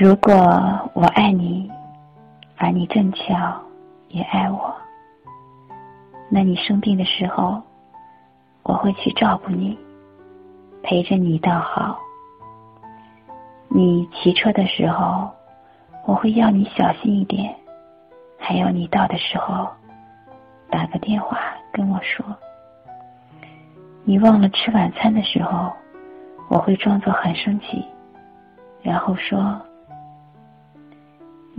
如果我爱你，而你正巧也爱我，那你生病的时候，我会去照顾你，陪着你到好。你骑车的时候，我会要你小心一点，还有你到的时候，打个电话跟我说。你忘了吃晚餐的时候，我会装作很生气，然后说：“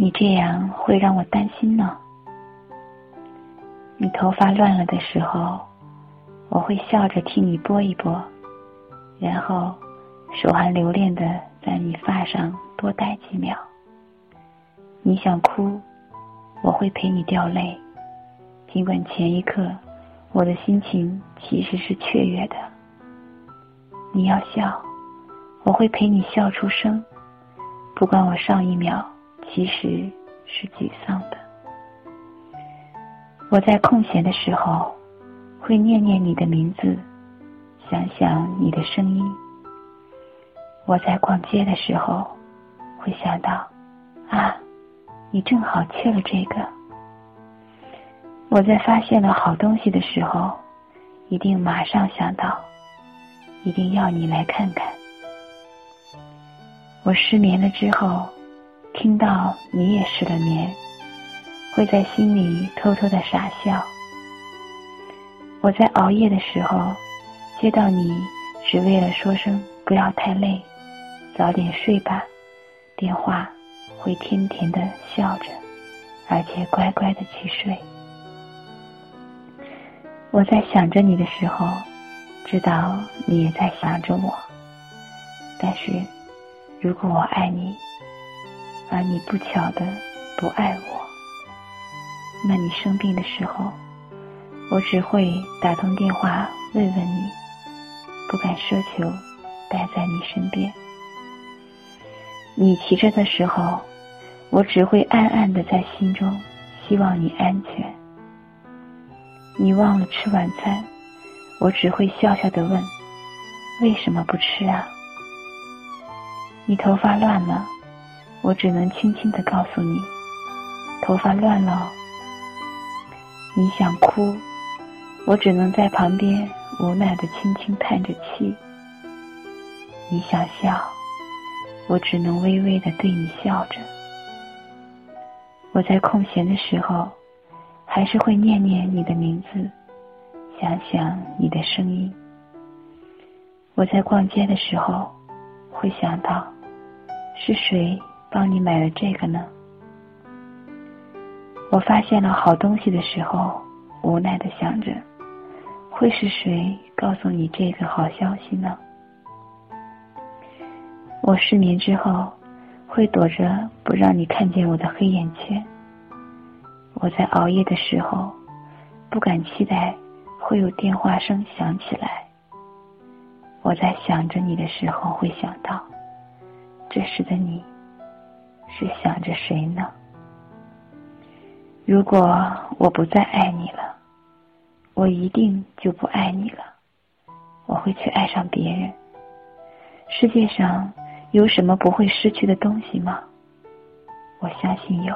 你这样会让我担心呢。”你头发乱了的时候，我会笑着替你拨一拨，然后手还留恋的在你发上多待几秒。你想哭，我会陪你掉泪，尽管前一刻。我的心情其实是雀跃的。你要笑，我会陪你笑出声，不管我上一秒其实是沮丧的。我在空闲的时候会念念你的名字，想想你的声音。我在逛街的时候会想到，啊，你正好缺了这个。我在发现了好东西的时候，一定马上想到，一定要你来看看。我失眠了之后，听到你也失了眠，会在心里偷偷的傻笑。我在熬夜的时候，接到你只为了说声不要太累，早点睡吧，电话会甜甜的笑着，而且乖乖的去睡。我在想着你的时候，知道你也在想着我。但是，如果我爱你，而你不巧的不爱我，那你生病的时候，我只会打通电话问问你，不敢奢求待在你身边。你骑着的时候，我只会暗暗的在心中希望你安全。你忘了吃晚餐，我只会笑笑的问：“为什么不吃啊？”你头发乱了，我只能轻轻的告诉你：“头发乱了。”你想哭，我只能在旁边无奈的轻轻叹着气。你想笑，我只能微微的对你笑着。我在空闲的时候。还是会念念你的名字，想想你的声音。我在逛街的时候，会想到是谁帮你买了这个呢？我发现了好东西的时候，无奈的想着，会是谁告诉你这个好消息呢？我失眠之后，会躲着不让你看见我的黑眼圈。我在熬夜的时候，不敢期待会有电话声响起来。我在想着你的时候，会想到，这时的你是想着谁呢？如果我不再爱你了，我一定就不爱你了。我会去爱上别人。世界上有什么不会失去的东西吗？我相信有。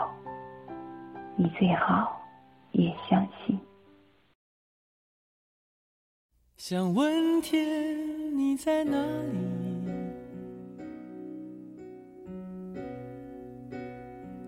你最好也相信。想问天，你在哪里？